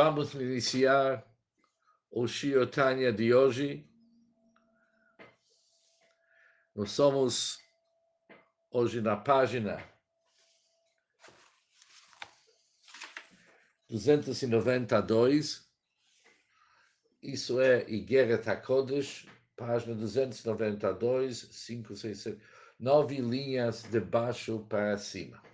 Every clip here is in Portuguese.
Vamos iniciar o Shiotanya de hoje. Nós somos hoje na página 292. Isso é Igeret HaKodesh, página 292, 5, 6, 7, nove linhas de baixo para cima.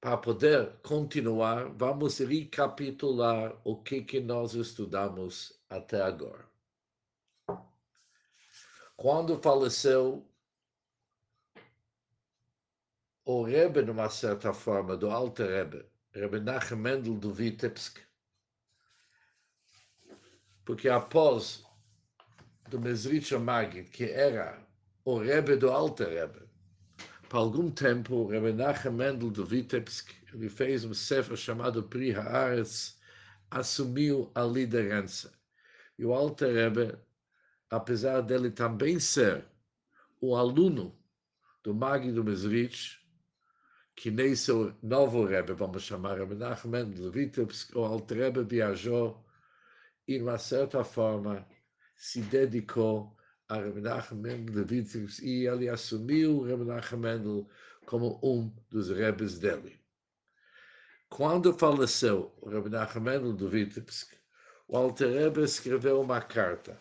Para poder continuar, vamos recapitular o que, que nós estudamos até agora. Quando faleceu o Rebbe, numa certa forma, do Alter Rebbe, Rebbe Nachem Mendel do Vitebsk, porque após do Mesrich Magid, que era o Rebbe do Alter Rebbe, por algum tempo, Rebbe Nachem Mendel de Vitebsk, ele fez um sefer chamado Pri Haaretz, assumiu a liderança. E o Alter Rebbe, apesar dele também ser o aluno do Magi do Mesrich, que nem seu novo Rebbe, vamos chamar Rebbe Nachem Mendel de Vitebsk, o Alter Rebbe viajou e, de uma certa forma, se dedicou a Rebbe Nachman Mendel de Vitebsk e ele assumiu Rebbe Nachman Mendel como um dos rebes dele. Quando faleceu Nachman Mendel de Vitebsk, o Alter Rebbe escreveu uma carta.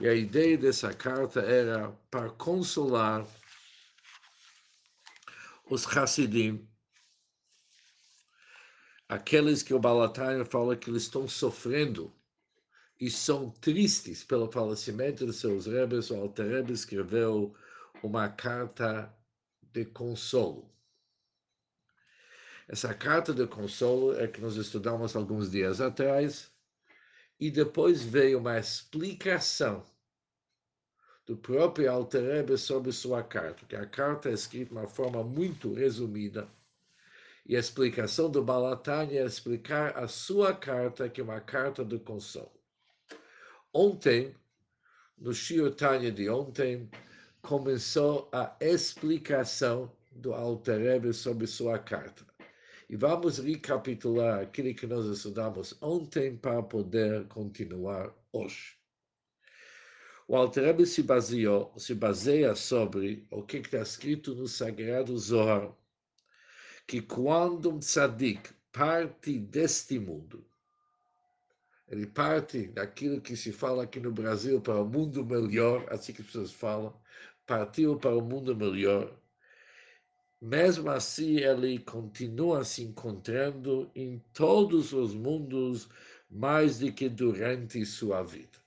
E a ideia dessa carta era para consolar os Hassidim, aqueles que o Balatanya fala que eles estão sofrendo e são tristes pelo falecimento de seus rebes, o Alter Rebbe escreveu uma carta de consolo. Essa carta de consolo é que nós estudamos alguns dias atrás, e depois veio uma explicação do próprio Alter Rebbe sobre sua carta, que a carta é escrita de uma forma muito resumida, e a explicação do Balatanya é explicar a sua carta, que é uma carta de consolo. Ontem, no Shiotanya de ontem, começou a explicação do Alter Rebbe sobre sua carta. E vamos recapitular aquilo que nós estudamos ontem para poder continuar hoje. O Alter Rebbe se baseou, se baseia sobre o que está escrito no Sagrado Zohar, que quando um tzadik parte deste mundo, ele parte daquilo que se fala aqui no Brasil para o mundo melhor, assim que as pessoas falam, partiu para o mundo melhor. Mesmo assim, ele continua se encontrando em todos os mundos mais do que durante sua vida.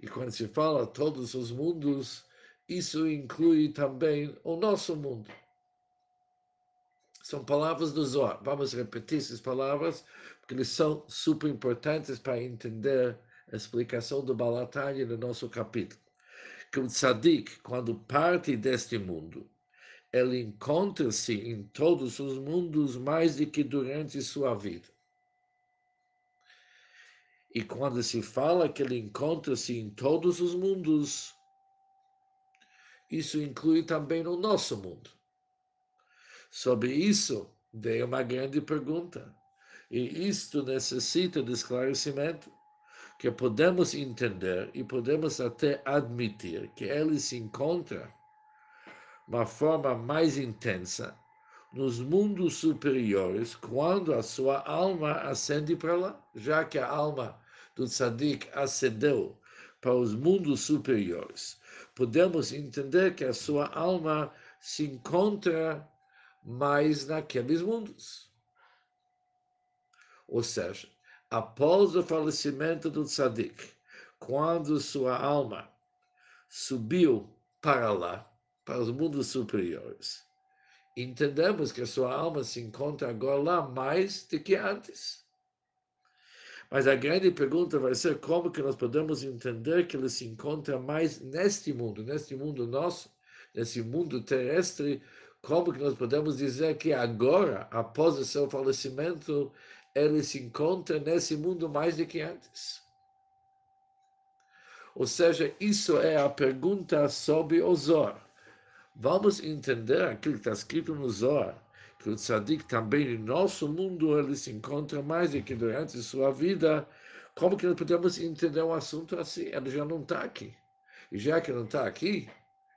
E quando se fala todos os mundos, isso inclui também o nosso mundo. São palavras do Zohar. Vamos repetir essas palavras porque eles são super importantes para entender a explicação do Balatanya no nosso capítulo. Que o tzadik, quando parte deste mundo, ele encontra-se em todos os mundos mais do que durante sua vida. E quando se fala que ele encontra-se em todos os mundos, isso inclui também o nosso mundo. Sobre isso, veio uma grande pergunta. E isto necessita de esclarecimento, que podemos entender e podemos até admitir que ele se encontra uma forma mais intensa nos mundos superiores quando a sua alma ascende para lá, já que a alma do tzadik ascendeu para os mundos superiores. Podemos entender que a sua alma se encontra mais naqueles mundos. Ou seja, após o falecimento do tzadik, quando sua alma subiu para lá, para os mundos superiores, entendemos que a sua alma se encontra agora lá mais do que antes. Mas a grande pergunta vai ser como que nós podemos entender que ele se encontra mais neste mundo, neste mundo nosso, nesse mundo terrestre, como que nós podemos dizer que agora, após o seu falecimento, ele se encontra nesse mundo mais do que antes. Ou seja, isso é a pergunta sobre o Zor. Vamos entender aquilo que está escrito no Zor, que o tzadik também no nosso mundo ele se encontra mais do que durante sua vida, como que podemos entender um assunto assim? Ele já não está aqui. E já que não está aqui,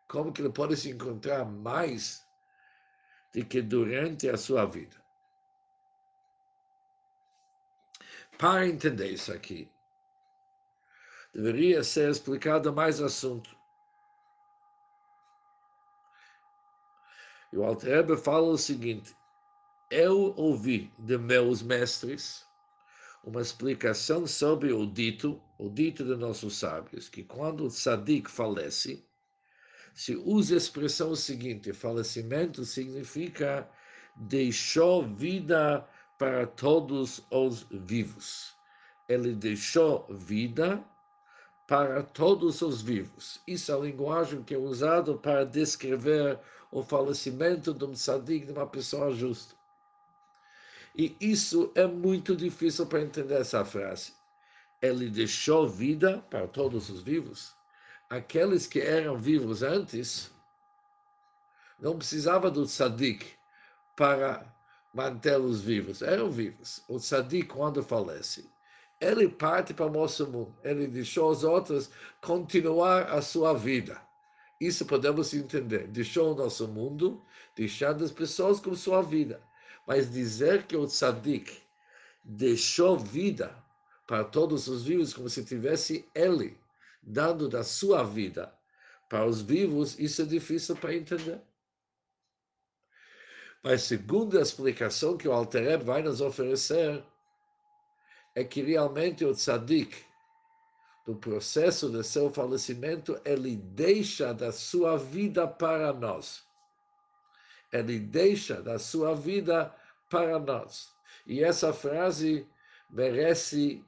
como que ele pode se encontrar mais do que durante a sua vida? Para entender isso aqui, deveria ser explicado mais assunto. E o Altrebe fala o seguinte: eu ouvi de meus mestres uma explicação sobre o dito, o dito de nossos sábios, que quando o tzadik falece, se usa a expressão seguinte: falecimento significa deixou vida para todos os vivos. Ele deixou vida para todos os vivos. Isso é a linguagem que é usada para descrever o falecimento de um tzadik, de uma pessoa justa. E isso é muito difícil para entender essa frase. Ele deixou vida para todos os vivos. Aqueles que eram vivos antes não precisava do tzadik para mantê-los vivos. Eram vivos. O tzadik, quando falece, ele parte para o nosso mundo. Ele deixou os outros continuar a sua vida. Isso podemos entender. Deixou o nosso mundo, deixando as pessoas com sua vida. Mas dizer que o tzadik deixou vida para todos os vivos, como se tivesse ele dando da sua vida para os vivos, isso é difícil para entender. Mas segundo a explicação que o Altereb vai nos oferecer, é que realmente o tzadik, no processo de seu falecimento, ele deixa da sua vida para nós. Ele deixa da sua vida para nós. E essa frase merece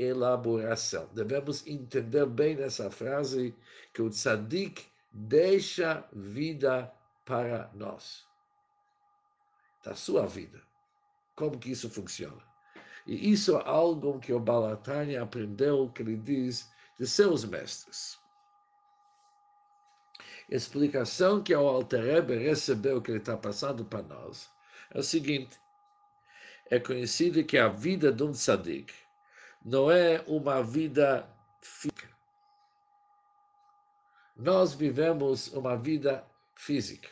elaboração. Devemos entender bem essa frase que o tzadik deixa vida para nós. Da sua vida. Como que isso funciona? E isso é algo que o Balatani aprendeu, que ele diz, de seus mestres. Explicação que o Alterebe recebeu, que ele está passando para nós, é o seguinte. É conhecido que a vida de um tzadik não é uma vida física. Nós vivemos uma vida física.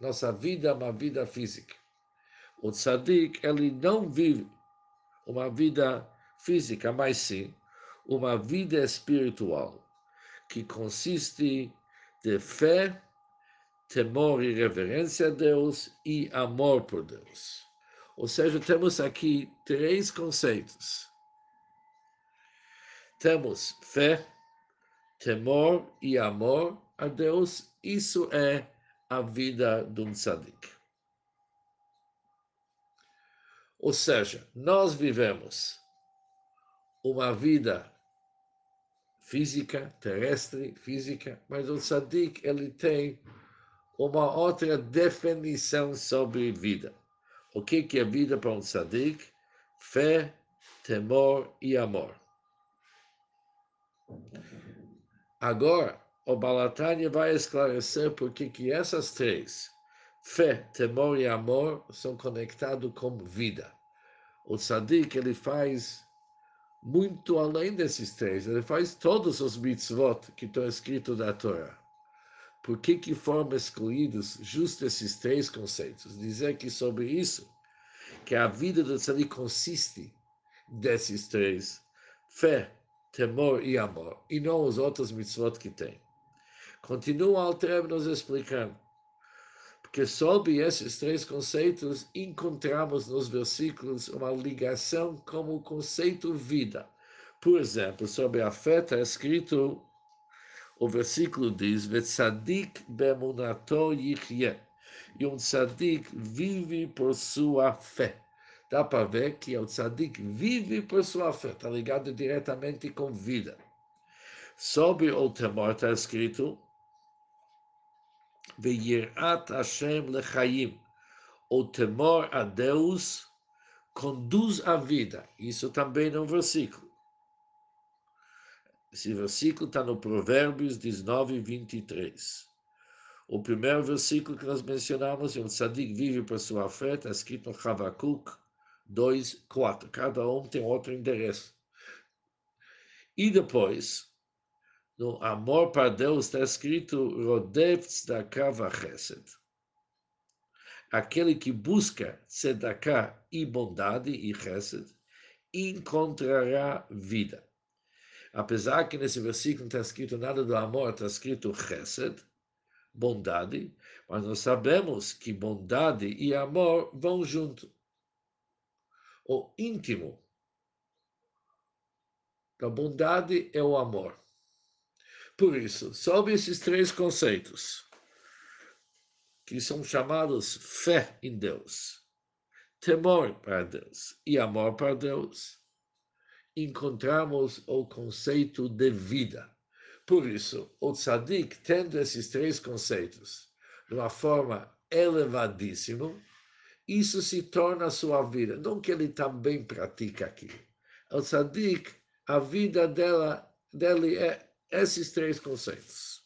Nossa vida é uma vida física. O tzadik, ele não vive uma vida física, mas sim uma vida espiritual, que consiste de fé, temor e reverência a Deus e amor por Deus. Ou seja, temos aqui três conceitos. Temos fé, temor e amor a Deus. Isso é a vida de um. Ou seja, nós vivemos uma vida física, terrestre, física, mas o tzadik ele tem uma outra definição sobre vida. O que, que é vida para um tzadik? Fé, temor e amor. Agora, o Balatani vai esclarecer por que, essas três fé, temor e amor são conectados com vida. O tzadik, ele faz muito além desses três, ele faz todos os mitzvot que estão escritos na Torá. Por que, que foram excluídos justo esses três conceitos? Dizer que sobre isso, que a vida do tzadik consiste desses três, fé, temor e amor, e não os outros mitzvot que tem. Continua o Alter nos explicando que sob esses três conceitos encontramos nos versículos uma ligação com o conceito vida. Por exemplo, sobre a fé está escrito, o versículo diz, Vetzadik bemunato yichyeh. E um tzadik vive por sua fé. Dá para ver que o tzadik vive por sua fé, está ligado diretamente com vida. Sobre o temor está escrito, Veyirat Hashem lechayim. O temor a Deus conduz a vida. Isso também no versículo. Esse versículo está no Provérbios 19, 23. O primeiro versículo que nós mencionamos, o tzadik vive por sua fé, está escrito no Havakuk 2, 4. Cada um tem outro endereço. E depois, no amor para Deus, está escrito Rodev Tzedakah Chesed. Aquele que busca tzedakah e bondade e chesed, encontrará vida. Apesar que nesse versículo não está escrito nada do amor, está escrito chesed, bondade, mas nós sabemos que bondade e amor vão junto. O íntimo da bondade é o amor. Por isso, sob esses três conceitos, que são chamados fé em Deus, temor para Deus e amor para Deus, encontramos o conceito de vida. Por isso, o tzadik, tendo esses três conceitos de uma forma elevadíssima, isso se torna sua vida. Não que ele também pratica aquilo. O tzadik, a vida dela, dele é esses três conceitos.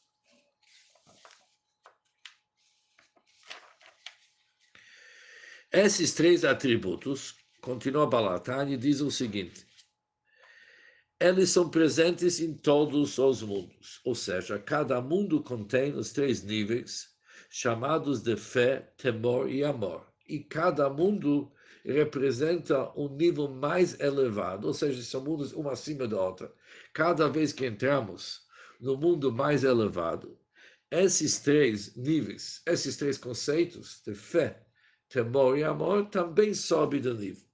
Esses três atributos, continua Balatani, diz o seguinte: eles são presentes em todos os mundos, ou seja, cada mundo contém os três níveis chamados de fé, temor e amor. E cada mundo representa um nível mais elevado, ou seja, são mundos uma acima da outra. Cada vez que entramos no mundo mais elevado, esses três níveis, esses três conceitos de fé, temor e amor também sobem de nível.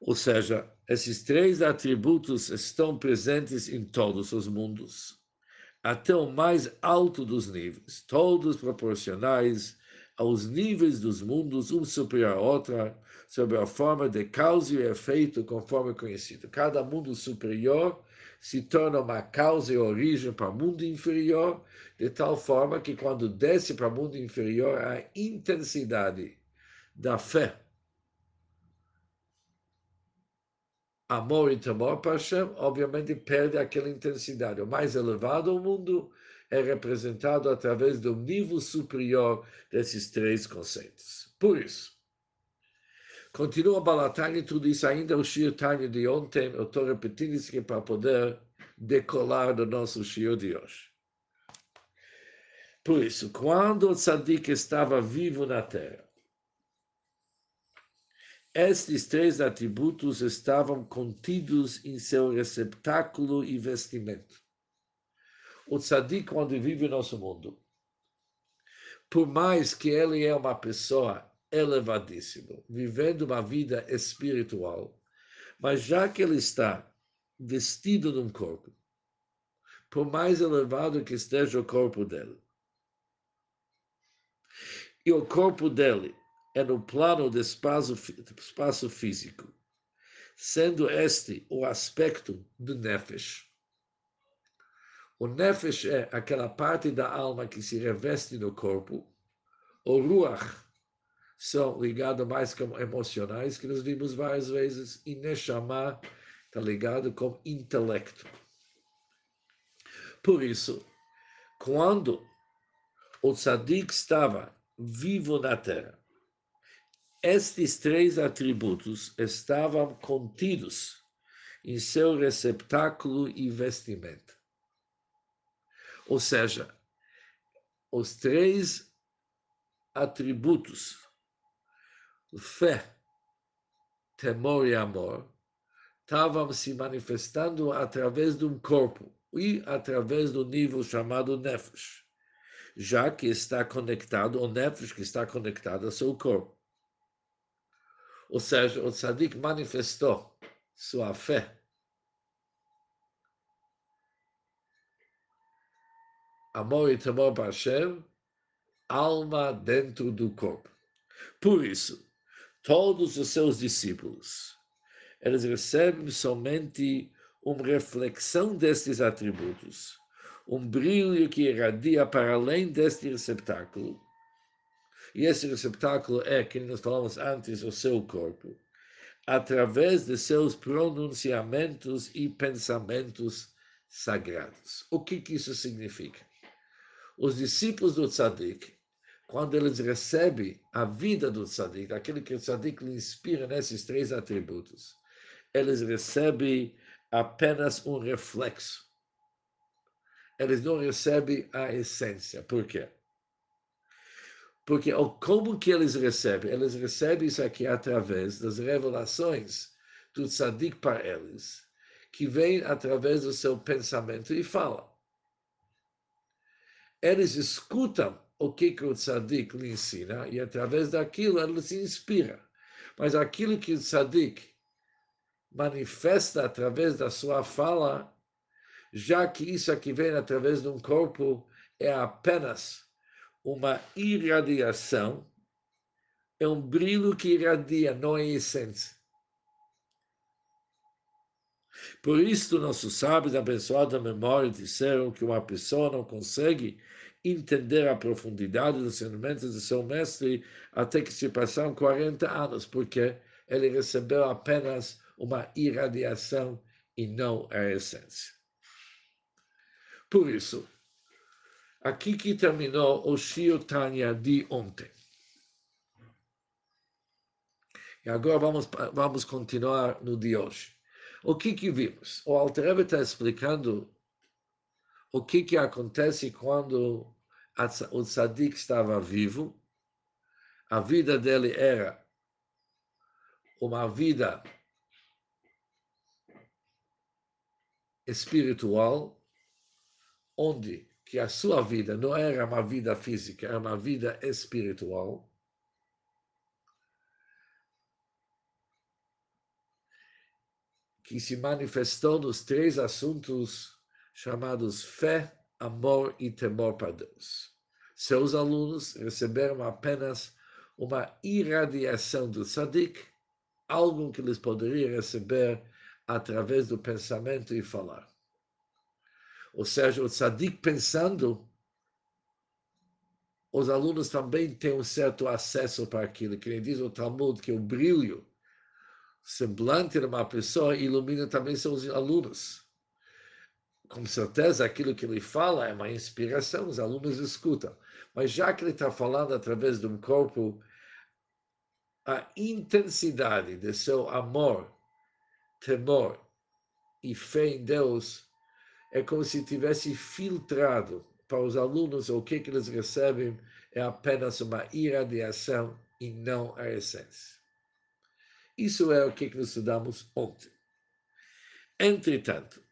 Ou seja, esses três atributos estão presentes em todos os mundos, até o mais alto dos níveis, todos proporcionais aos níveis dos mundos, um superior ao outro, sob a forma de causa e efeito conforme conhecido. Cada mundo superior se torna uma causa e origem para o mundo inferior, de tal forma que quando desce para o mundo inferior, a intensidade da fé amor e temor para Hashem, obviamente perde aquela intensidade. O mais elevado o mundo é representado através do nível superior desses três conceitos. Por isso, continua Balatani, tudo isso ainda o Shir Tanya de ontem, eu estou repetindo isso aqui para poder decolar do nosso Shir de hoje. Por isso, quando o Tzadik estava vivo na terra, estes três atributos estavam contidos em seu receptáculo e vestimento. O tzadik, quando vive no nosso mundo, por mais que ele é uma pessoa elevadíssima, vivendo uma vida espiritual, mas já que ele está vestido num corpo, por mais elevado que esteja o corpo dele, e o corpo dele é no plano do espaço, espaço físico, sendo este o aspecto do Nefesh. O Nefesh é aquela parte da alma que se reveste no corpo. O Ruach são ligados mais como emocionais, que nós vimos várias vezes, e Neshama está ligado com intelecto. Por isso, quando o tzadik estava vivo na terra, estes três atributos estavam contidos em seu receptáculo e vestimenta. Ou seja, os três atributos, fé, temor e amor, estavam se manifestando através de um corpo e através do nível chamado nefesh, já que está conectado, o nefesh que está conectado ao seu corpo. Ou seja, o tzadik manifestou sua fé. Amor e temor para Hashem, alma dentro do corpo. Por isso, todos os seus discípulos, eles recebem somente uma reflexão destes atributos, um brilho que irradia para além deste receptáculo, e esse receptáculo é, que nós falamos antes, o seu corpo, através de seus pronunciamentos e pensamentos sagrados. O que, que isso significa? Os discípulos do tzadik, quando eles recebem a vida do tzadik, aquele que o tzadik lhe inspira nesses três atributos, eles recebem apenas um reflexo. Eles não recebem a essência. Por quê? Porque como que eles recebem? Eles recebem isso aqui através das revelações do tzadik para eles, que vem através do seu pensamento e fala. Eles escutam o que, que o tzadik lhe ensina e através daquilo eles se inspiram. Mas aquilo que o tzadik manifesta através da sua fala, já que isso aqui vem através de um corpo, é apenas uma irradiação, é um brilho que irradia, não é essência. Por isso, nossos sábios, abençoada memória, disseram que uma pessoa não consegue entender a profundidade dos ensinamentos de seu mestre até que se passaram 40 anos, porque ele recebeu apenas uma irradiação e não a essência. Por isso, aqui que terminou o Shio Tanya de ontem. E agora vamos, vamos continuar no de hoje. O que que vimos? O Alter está explicando o que que acontece quando o tzadik estava vivo. A vida dele era uma vida espiritual, onde que a sua vida não era uma vida física, era uma vida espiritual. Que se manifestou nos três assuntos chamados fé, amor e temor para Deus. Seus alunos receberam apenas uma irradiação do tzadik, algo que eles poderiam receber através do pensamento e falar. Ou seja, o tzadik pensando, os alunos também têm um certo acesso para aquilo, que nem diz o Talmud, que o brilho semblante de uma pessoa ilumina também seus alunos. Com certeza, aquilo que ele fala é uma inspiração, os alunos escutam. Mas já que ele está falando através de um corpo, a intensidade de seu amor temor e fé em Deus é como se tivesse filtrado para os alunos o que, que eles recebem é apenas uma irradiação e não a essência. Isso é o que, nós estudamos ontem. Entretanto,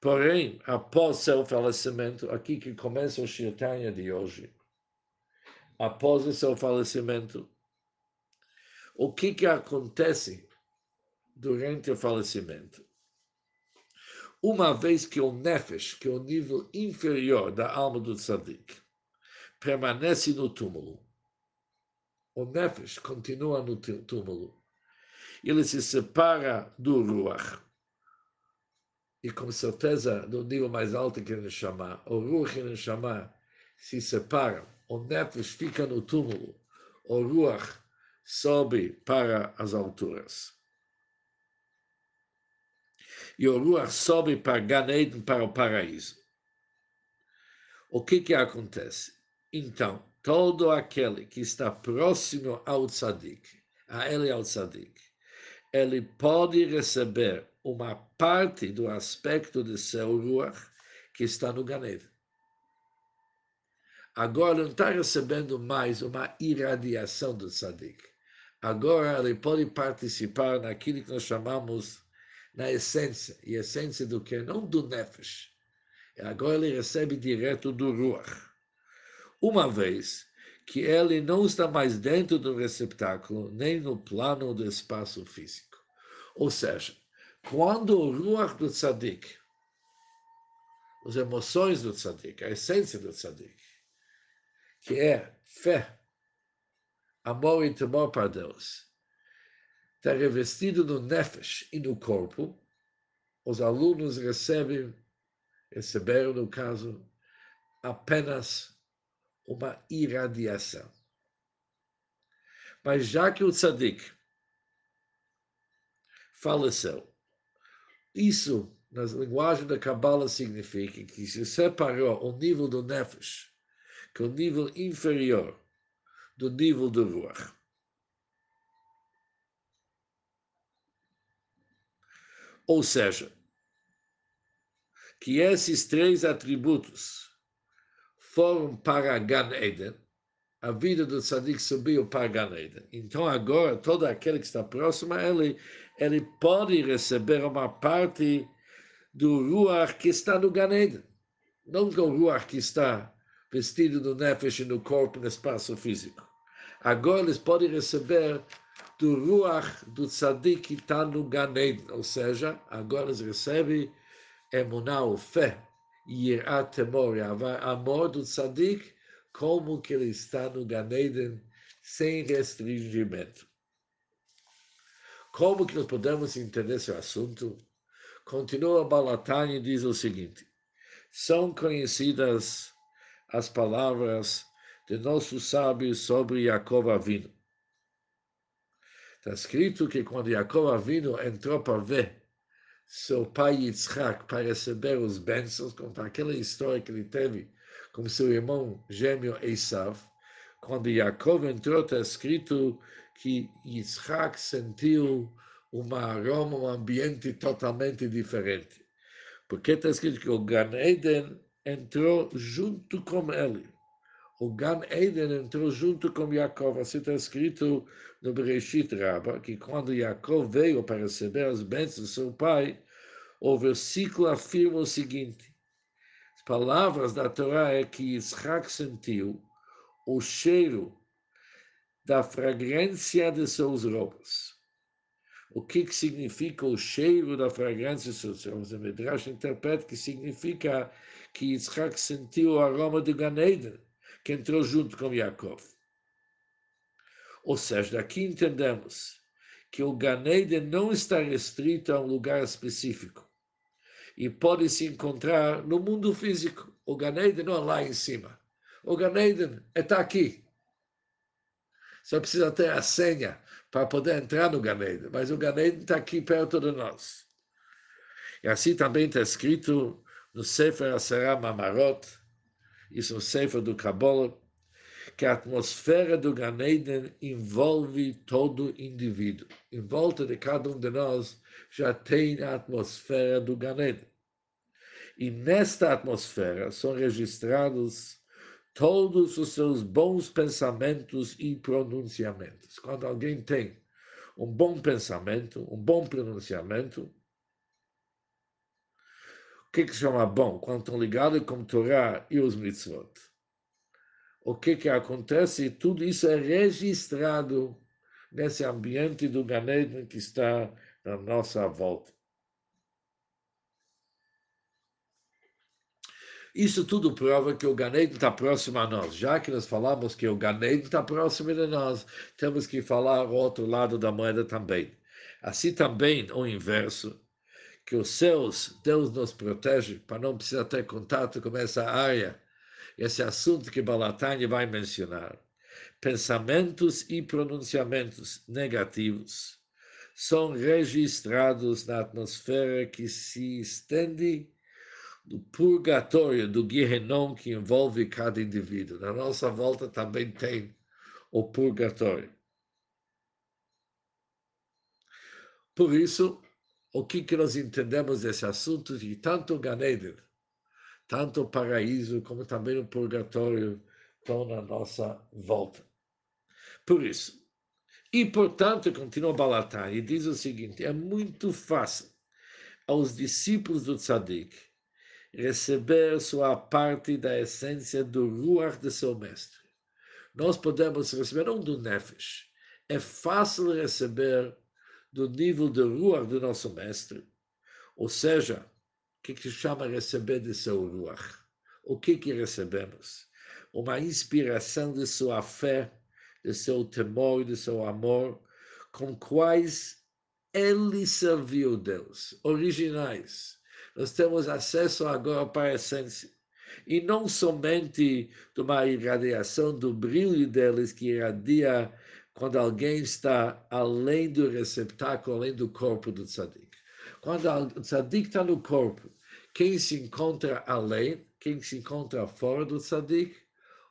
porém, após seu falecimento, aqui que começa o Shirtanya de hoje, após o seu falecimento, o que, que acontece durante o falecimento. Uma vez que o nefesh, que é o nível inferior da alma do tzadik, permanece no túmulo, o nefesh continua no túmulo, ele se separa do ruach, e com certeza no nível mais alto que ele chama, o ruach e ele chama se separam, o nefesh fica no túmulo, o ruach sobe para as alturas. E o Ruach sobe para Ganeden, para o paraíso. O que que acontece? Então, todo aquele que está próximo ao tzadik, a ele ao tzadik, ele pode receber uma parte do aspecto de seu Ruach que está no Ganeden. Agora não está recebendo mais uma irradiação do tzadik. Agora ele pode participar naquilo que nós chamamos na essência, e essência do que? Não do nefesh. Agora ele recebe direto do ruach. Uma vez que ele não está mais dentro do receptáculo, nem no plano do espaço físico. Ou seja, quando o ruach do tzadik, as emoções do tzadik, a essência do tzadik, que é fé, amor e temor para Deus, está revestido no nefesh e no corpo, os alunos recebem, receberam, no caso, apenas uma irradiação. Mas já que o tzadik faleceu, isso na linguagem da Kabbalah, significa que se separou o nível do Nefesh, que é o nível inferior do nível do Ruach. Ou seja, que esses três atributos foram para Gan Eden, a vida do tzadik subiu para Gan Eden. Então agora, todo aquele que está próximo a ele, ele pode receber uma parte do Ruach que está no Gan Eden. Não do Ruach que está vestido no Nefesh e no corpo, no espaço físico. Agora eles podem receber do Ruach do Tzadik que está no Gan Eden. Ou seja, agora eles recebem emuná, ou fé, Yirat temor, amor do Tzadik, como que ele está no Gan Eden, sem restringimento. Como que nós podemos entender esse assunto? Continua Balatani e diz o seguinte: são conhecidas as palavras de nossos sábios sobre Jacob Avino. Está escrito que quando Jacob Avino entrou para ver seu pai Yitzhak para receber os bênçãos, conta aquela história que ele teve com seu irmão gêmeo Esav, quando Jacob entrou, está escrito que Yitzhak sentiu um aroma, um ambiente totalmente diferente. Porque está escrito que o Gan Eden entrou junto com ele. O Gan Eden entrou junto com Jacob. Assim está escrito no Bereshit Rabba, que quando Jacob veio para receber as bênçãos do seu pai, o versículo afirma o seguinte: as palavras da Torá é que Isaac sentiu o cheiro da fragrância de seus roupas. O que, que significa o cheiro da fragrância de seus roupas? O Midrash interpreta que significa que Isaac sentiu o aroma do Ganeden, que entrou junto com Yaakov. Ou seja, daqui entendemos que o Ganeden não está restrito a um lugar específico e pode se encontrar no mundo físico. O Ganeden não é lá em cima. O Ganeden está aqui. Só precisa ter a senha para poder entrar no Ganeden. Mas o Ganeden está aqui perto de nós. E assim também está escrito no Sefer Asara Mamarot, isso no Sefer do Kabbalah, que a atmosfera do Ganeden envolve todo indivíduo. Em volta de cada um de nós já tem a atmosfera do Ganeden. E nesta atmosfera são registrados todos os seus bons pensamentos e pronunciamentos. Quando alguém tem um bom pensamento, um bom pronunciamento, o que, que se chama bom? Quando estão ligados com Torá e os mitzvot. O que, que acontece? Tudo isso é registrado nesse ambiente do Ganeden que está na nossa volta. Isso tudo prova que o Ganeden está próximo a nós. Já que nós falamos que o Ganeden está próximo de nós, temos que falar o outro lado da moeda também. Assim também o inverso, que os céus, Deus nos protege para não precisar ter contato com essa área, esse assunto que Balatani vai mencionar. Pensamentos e pronunciamentos negativos são registrados na atmosfera que se estende do purgatório, do Gehenom que envolve cada indivíduo. Na nossa volta também tem o purgatório. Por isso, o que, que nós entendemos desse assunto de tanto Ganeden, tanto o paraíso, como também o purgatório estão na nossa volta. Por isso, e portanto, continua Balatai e diz o seguinte: é muito fácil aos discípulos do Tzadik receber sua parte da essência do Ruach de seu mestre. Nós podemos receber não do Nefesh, é fácil receber do nível de Ruach do nosso mestre, ou seja, o que, que chama receber de seu Ruach? O que, que recebemos? Uma inspiração de sua fé, de seu temor, de seu amor, com quais ele serviu Deus, originais nós temos acesso agora para a essência. E não somente de uma irradiação do brilho deles que irradia quando alguém está além do receptáculo, além do corpo do tzadik. Quando o tzadik está no corpo, quem se encontra além, quem se encontra fora do tzadik,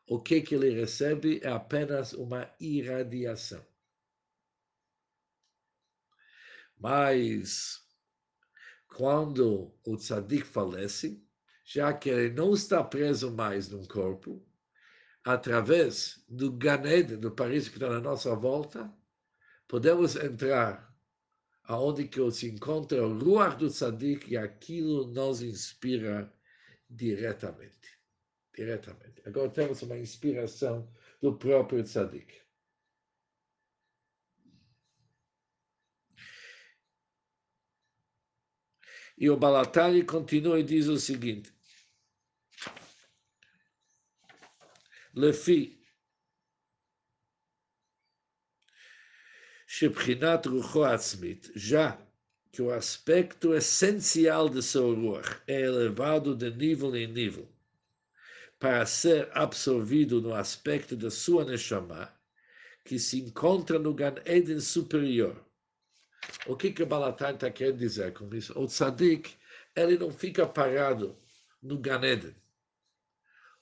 o que, que ele recebe é apenas uma irradiação. Mas, quando o tzadik falece, já que ele não está preso mais num corpo, através do Ganed, do paraíso que está na nossa volta, podemos entrar aonde que se encontra o Ruach do Tzadik e aquilo nos inspira diretamente. Diretamente. Agora temos uma inspiração do próprio Tzadik. E o Balatari continua e diz o seguinte: Lefi שבחינת רוחו עצמית, já que o aspecto essencial de seu ruach é elevado de nível em nível, para ser absorvido no aspecto da sua neshama, que se encontra no Gan Eden superior. O que que Balatan está querendo dizer com isso? O tzadik, ele não fica parado no Gan Eden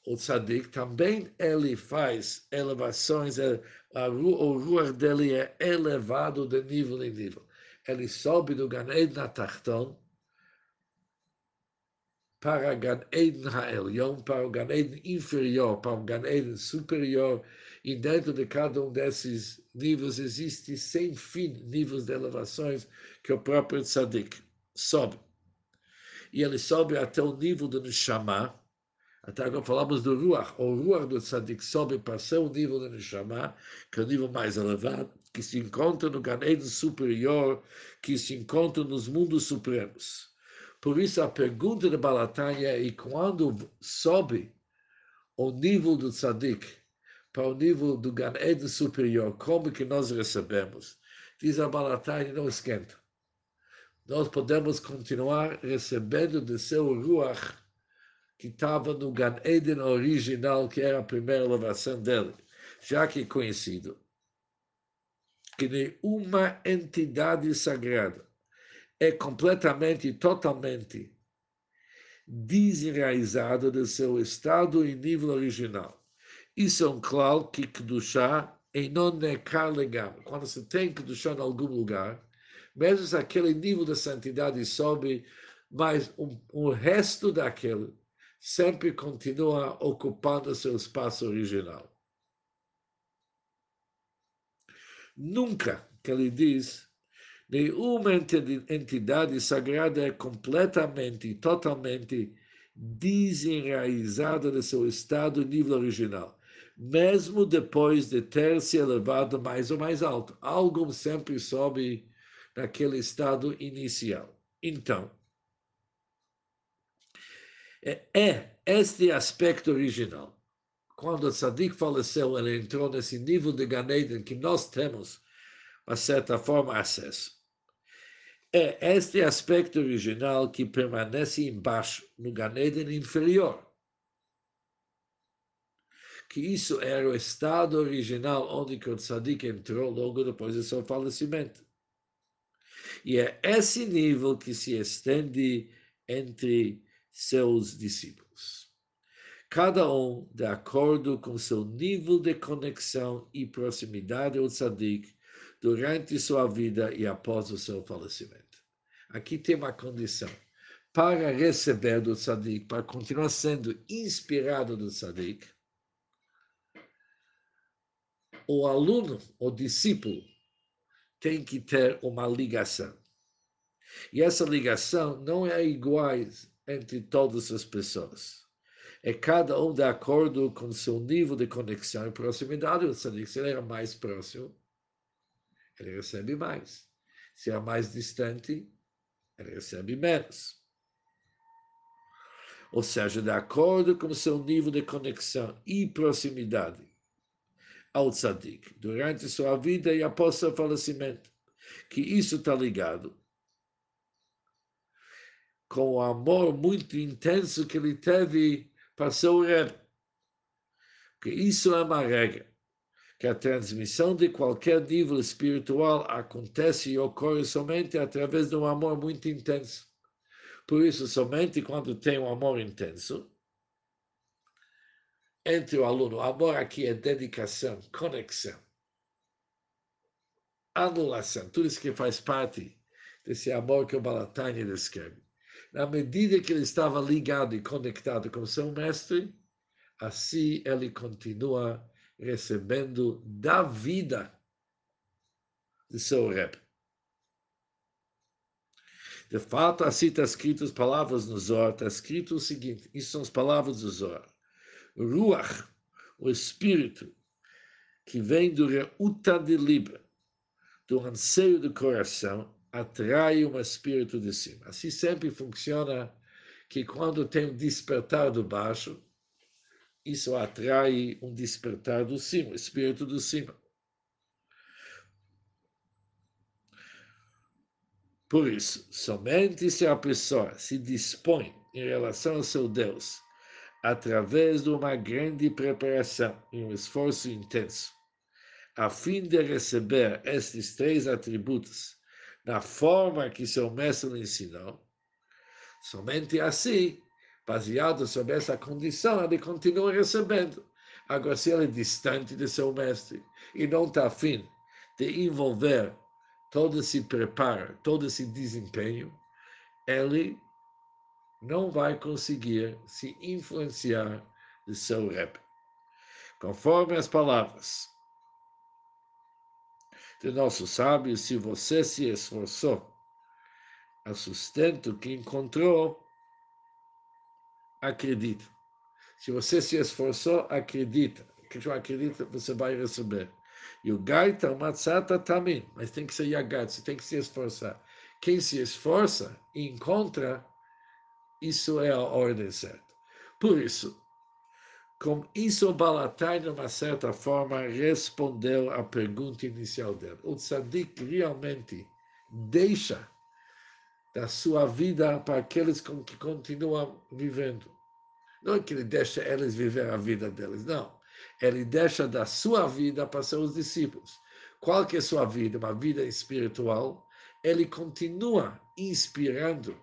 o tzadik também ele faz elevações, é, o ruach dele é elevado de nível em nível. Ele sobe do Gan Eden Atachton para Gan Eden Ha'elyon, para o Gan Eden inferior, para o Gan Eden superior, e dentro de cada um desses níveis existe sem fim níveis de elevações que o próprio tzadik sobe. E ele sobe até o nível do Neshama, até agora falamos do Ruach. O Ruach do Tzadik sobe para seu nível de Neshama, que é o nível mais elevado, que se encontra no Ganeden superior, que se encontra nos mundos supremos. Por isso, a pergunta de Balatanya é: quando sobe o nível do Tzadik para o nível do Ganeden superior, como que nós recebemos? Diz a Balatanya: não esquenta. Nós podemos continuar recebendo de seu Ruach que estava no Gan Eden original, que era a primeira elevação dele, já que é conhecido que nenhuma entidade sagrada é completamente e totalmente desenraizada do seu estado e nível original. Isso é um claro que Kedushá em não nekar legal. Quando você tem Kedushá em algum lugar, mesmo se aquele nível de santidade sobe, mas um, o resto daquele sempre continua ocupando seu espaço original. Nunca, que ele diz, nenhuma entidade sagrada é completamente totalmente desenraizada de seu estado nível original, mesmo depois de ter se elevado mais ou mais alto. Algo sempre sobe naquele estado inicial. Então, é, é este aspecto original. Quando o Sadiq faleceu, ele entrou nesse nível de Ganeden que nós temos, de certa forma, acesso. É este aspecto original que permanece embaixo, no Ganeden inferior. Que isso era o estado original onde o Sadiq entrou logo depois do seu falecimento. E é esse nível que se estende entre seus discípulos. Cada um de acordo com seu nível de conexão e proximidade ao tzadik durante sua vida e após o seu falecimento. Aqui tem uma condição. Para receber do tzadik, para continuar sendo inspirado do tzadik, o aluno, o discípulo, tem que ter uma ligação. E essa ligação não é igual entre todas as pessoas. É cada um de acordo com seu nível de conexão e proximidade. O se ele era mais próximo, ele recebe mais. Se é mais distante, ele recebe menos. Ou seja, de acordo com seu nível de conexão e proximidade ao tzadik, durante sua vida e após seu falecimento, que isso está ligado com o amor muito intenso que ele teve para seu Rebbe. Porque isso é uma regra. que a transmissão de qualquer nível espiritual acontece e ocorre somente através de um amor muito intenso. Por isso, somente quando tem um amor intenso, entre o aluno, o amor aqui é dedicação, conexão, anulação, tudo isso que faz parte desse amor que o Balatani descreve. Na medida que ele estava ligado e conectado com seu mestre, assim ele continua recebendo da vida de seu Rebbe. De fato, assim está escrito as palavras no Zohar, está escrito o seguinte, isso são as palavras do Zohar. Ruach, o espírito que vem do Reuta de Libra, do anseio do coração, atrai um espírito de cima. Assim sempre funciona que quando tem um despertar do baixo, isso atrai um despertar do cima, espírito do cima. Por isso, somente se a pessoa se dispõe em relação ao seu Deus, através de uma grande preparação e um esforço intenso, a fim de receber estes três atributos na forma que seu mestre lhe ensinou, somente assim baseado sobre essa condição, ele continua recebendo. Agora, se ele é distante de seu mestre e não está afim de envolver todo esse preparo, todo esse desempenho, ele não vai conseguir se influenciar de seu rep. Conforme as palavras de nossos sábios, se você se esforçou a sustento que encontrou, acredita. Se você se esforçou, acredita. Que você acredita, você vai receber. E o gaita, o matzata também, mas tem que ser yagat, você tem que se esforçar. Quem se esforça encontra, isso é a ordem certa. Por isso, com isso, Balatai, de uma certa forma, respondeu à pergunta inicial dele. O tzadik realmente deixa da sua vida para aqueles que continuam vivendo. Não é que ele deixa eles viver a vida deles, não. Ele deixa da sua vida para seus discípulos. Qual que é a sua vida? Uma vida espiritual. Ele continua inspirando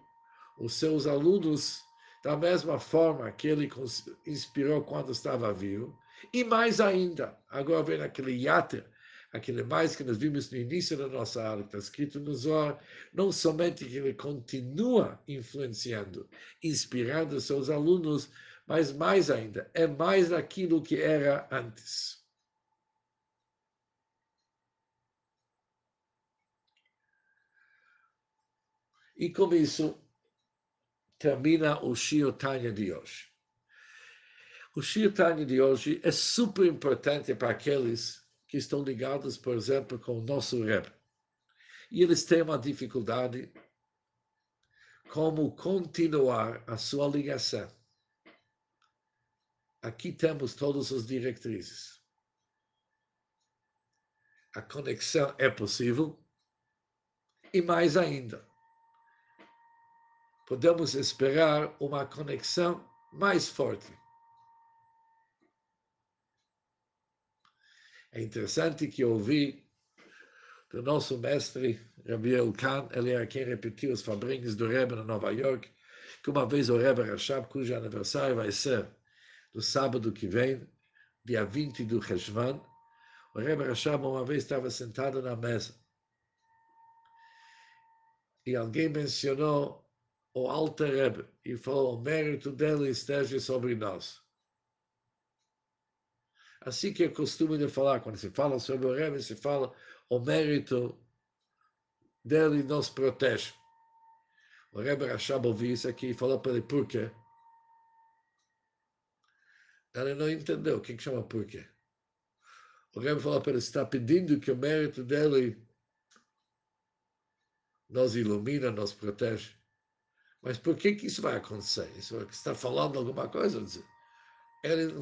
os seus alunos da mesma forma que ele inspirou quando estava vivo. E mais ainda, agora vem aquele yatra aquele mais que nós vimos no início da nossa aula, que está escrito no Zohar, não somente que ele continua influenciando, inspirando seus alunos, mas mais ainda, é mais daquilo que era antes. E com isso, termina o Shio Tanya de hoje. O Shio Tanya de hoje é super importante para aqueles que estão ligados, por exemplo, com o nosso Rebbe. E eles têm uma dificuldade como continuar a sua ligação. Aqui temos todas as diretrizes. A conexão é possível e mais ainda. Podemos esperar uma conexão mais forte. É interessante que ouvi do nosso mestre, Rabiel Khan, ele era quem repetiu os fabrinhos do Rebbe na Nova York, que uma vez o Rebbe Rashab, cujo aniversário vai ser no sábado que vem, dia 20 do Reshvan, o Rebbe Rashab uma vez estava sentado na mesa e alguém mencionou o Alter Rebbe e falou, o mérito dele esteja sobre nós. Assim que é costume de falar, quando se fala sobre o Rebbe, se fala o mérito dele nos protege. O Rebbe Rashab ouviu isso aqui e falou para ele por quê. Ele não entendeu o que, chama por quê. O Rebbe falou para ele, está pedindo que o mérito dele nos ilumina, nos protege. Mas por que, que isso vai acontecer? Isso está falando alguma coisa? Ele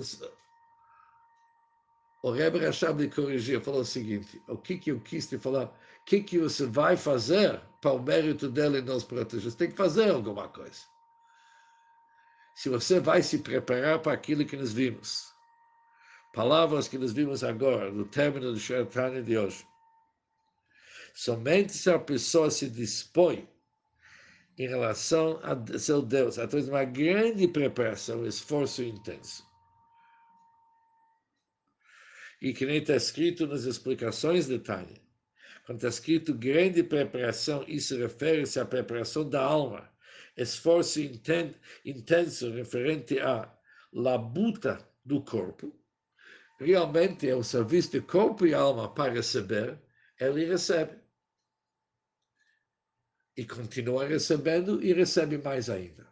o Rebbe Rashab lhe corrigiu, falou o seguinte, o que, que eu quis te falar, o que, que você vai fazer para o mérito dele nos proteger? Você tem que fazer alguma coisa. Se você vai se preparar para aquilo que nós vimos, palavras que nós vimos agora, no término do Sheretane de hoje. Somente se a pessoa se dispõe em relação a seu Deus, através de uma grande preparação, um esforço intenso. E que nem está escrito nas explicações de Tânia, quando está escrito grande preparação, isso refere-se à preparação da alma, esforço intenso referente à labuta do corpo, realmente é o serviço de corpo e alma para receber, ele recebe. E continua recebendo e recebe mais ainda.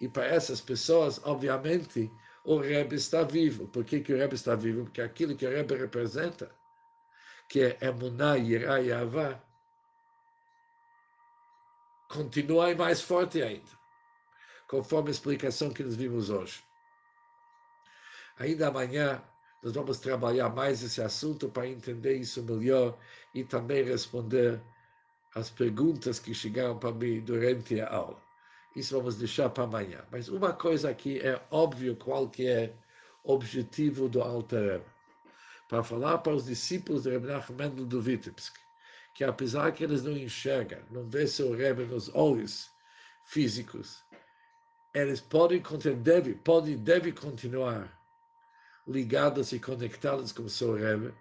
E para essas pessoas, obviamente, o Rebbe está vivo. Por que, que o Rebbe está vivo? Porque aquilo que o Rebbe representa, que é Emuná, Yirá e Avá, continua mais forte ainda, conforme a explicação que nós vimos hoje. Ainda amanhã nós vamos trabalhar mais esse assunto para entender isso melhor e também responder as perguntas que chegaram para mim durante a aula. Isso vamos deixar para amanhã. Mas uma coisa aqui é óbvio qual que é o objetivo do Alter Para falar para os discípulos de Rebbe Mendel do Vitebsk, que apesar que eles não enxergam, não vê seu Rebbe nos olhos físicos, eles podem, devem, podem, devem continuar ligados e conectados com seu Rebbe,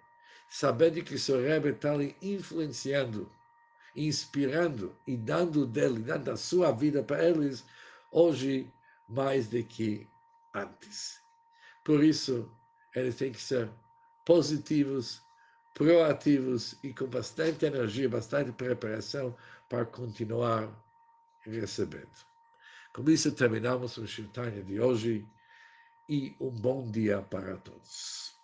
sabendo que seu Rebbe está ali influenciando, inspirando e dando dele, dando a sua vida para eles, hoje mais do que antes. Por isso, eles têm que ser positivos, proativos e com bastante energia, bastante preparação para continuar recebendo. Com isso, terminamos o Shirtanya de hoje e um bom dia para todos.